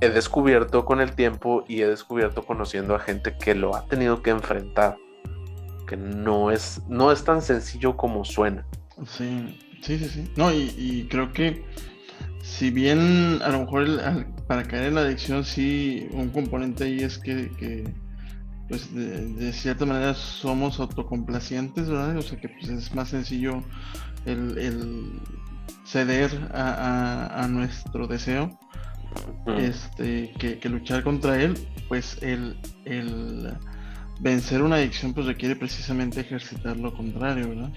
he descubierto con el tiempo y he descubierto conociendo a gente que lo ha tenido que enfrentar. Que no es, no es tan sencillo como suena. Sí, sí, sí, sí. No, y, creo que si bien a lo mejor para caer en la adicción, sí, un componente ahí es que, pues de, cierta manera somos autocomplacientes, ¿verdad? O sea que pues es más sencillo el, ceder a, nuestro deseo este, que, luchar contra él, pues el, el vencer una adicción pues requiere precisamente ejercitar lo contrario, ¿verdad?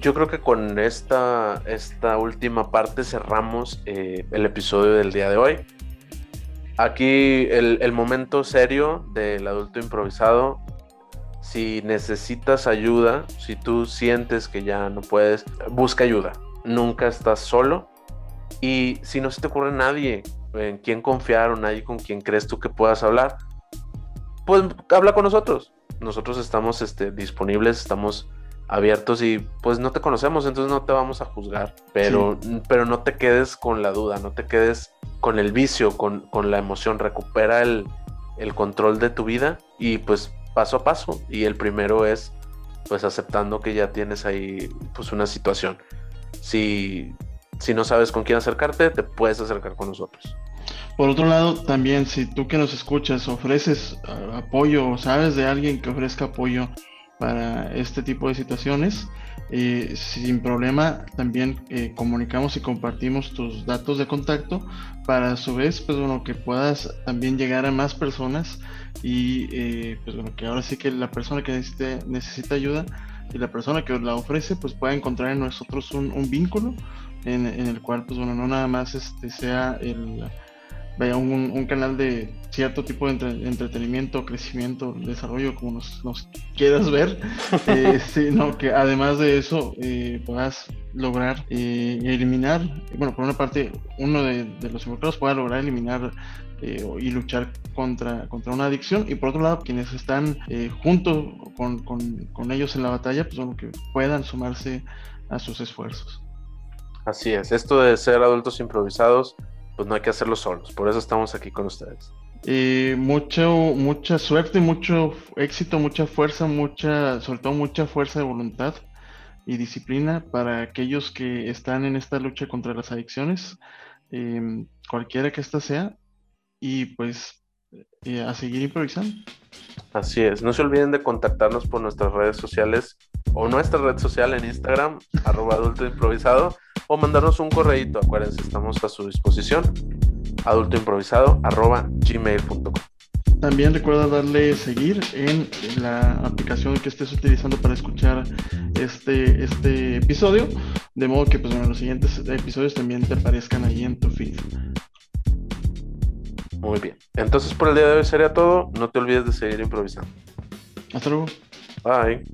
Yo creo que con esta, esta última parte cerramos eh, el episodio del día de hoy. Aquí el, momento serio del adulto improvisado. Si necesitas ayuda, si tú sientes que ya no puedes, busca ayuda. Nunca estás solo. Y si no se te ocurre nadie en quien confiar o nadie con quien crees tú que puedas hablar, pues habla con nosotros. Nosotros estamos este, disponibles, estamos abiertos y pues no te conocemos, entonces no te vamos a juzgar, pero, pero no te quedes con la duda, no te quedes con el vicio, con, la emoción, recupera el, control de tu vida y pues paso a paso. Y el primero es pues aceptando que ya tienes ahí pues una situación. Si, si no sabes con quién acercarte, te puedes acercar con nosotros. Por otro lado, también si tú que nos escuchas ofreces ah, apoyo o sabes de alguien que ofrezca apoyo para este tipo de situaciones, eh, sin problema también eh, comunicamos y compartimos tus datos de contacto para a su vez pues bueno que puedas también llegar a más personas y eh, pues bueno que ahora sí que la persona que necesite, necesita ayuda y la persona que la ofrece pues pueda encontrar en nosotros un, vínculo en, en, el cual pues bueno no nada más este sea el vaya un, canal de cierto tipo de entretenimiento, crecimiento, desarrollo, como nos, quieras ver, eh, sino que además de eso eh, puedas lograr eh, eliminar, bueno, por una parte, uno de, los involucrados pueda lograr eliminar y luchar contra, contra una adicción, y por otro lado, quienes están junto con, con, ellos en la batalla, pues bueno, que puedan sumarse a sus esfuerzos. Así es, esto de ser adultos improvisados pues no hay que hacerlo solos. Por eso estamos aquí con ustedes. Y mucho, mucha suerte, mucho éxito, mucha fuerza, mucha, sobre todo mucha fuerza de voluntad y disciplina para aquellos que están en esta lucha contra las adicciones, em, cualquiera que ésta sea, y pues eh, a seguir improvisando. Así es, no se olviden de contactarnos por nuestras redes sociales o nuestra red social en Instagram, arroba adulto improvisado, o mandarnos un correíto, acuérdense, estamos a su disposición, adultoimprovisado, arroba gmail.com. También recuerda darle seguir en la aplicación que estés utilizando para escuchar este, este episodio, de modo que pues, los siguientes episodios también te aparezcan ahí en tu feed. Muy bien. Entonces por el día de hoy sería todo. No te olvides de seguir improvisando. Hasta luego. Bye.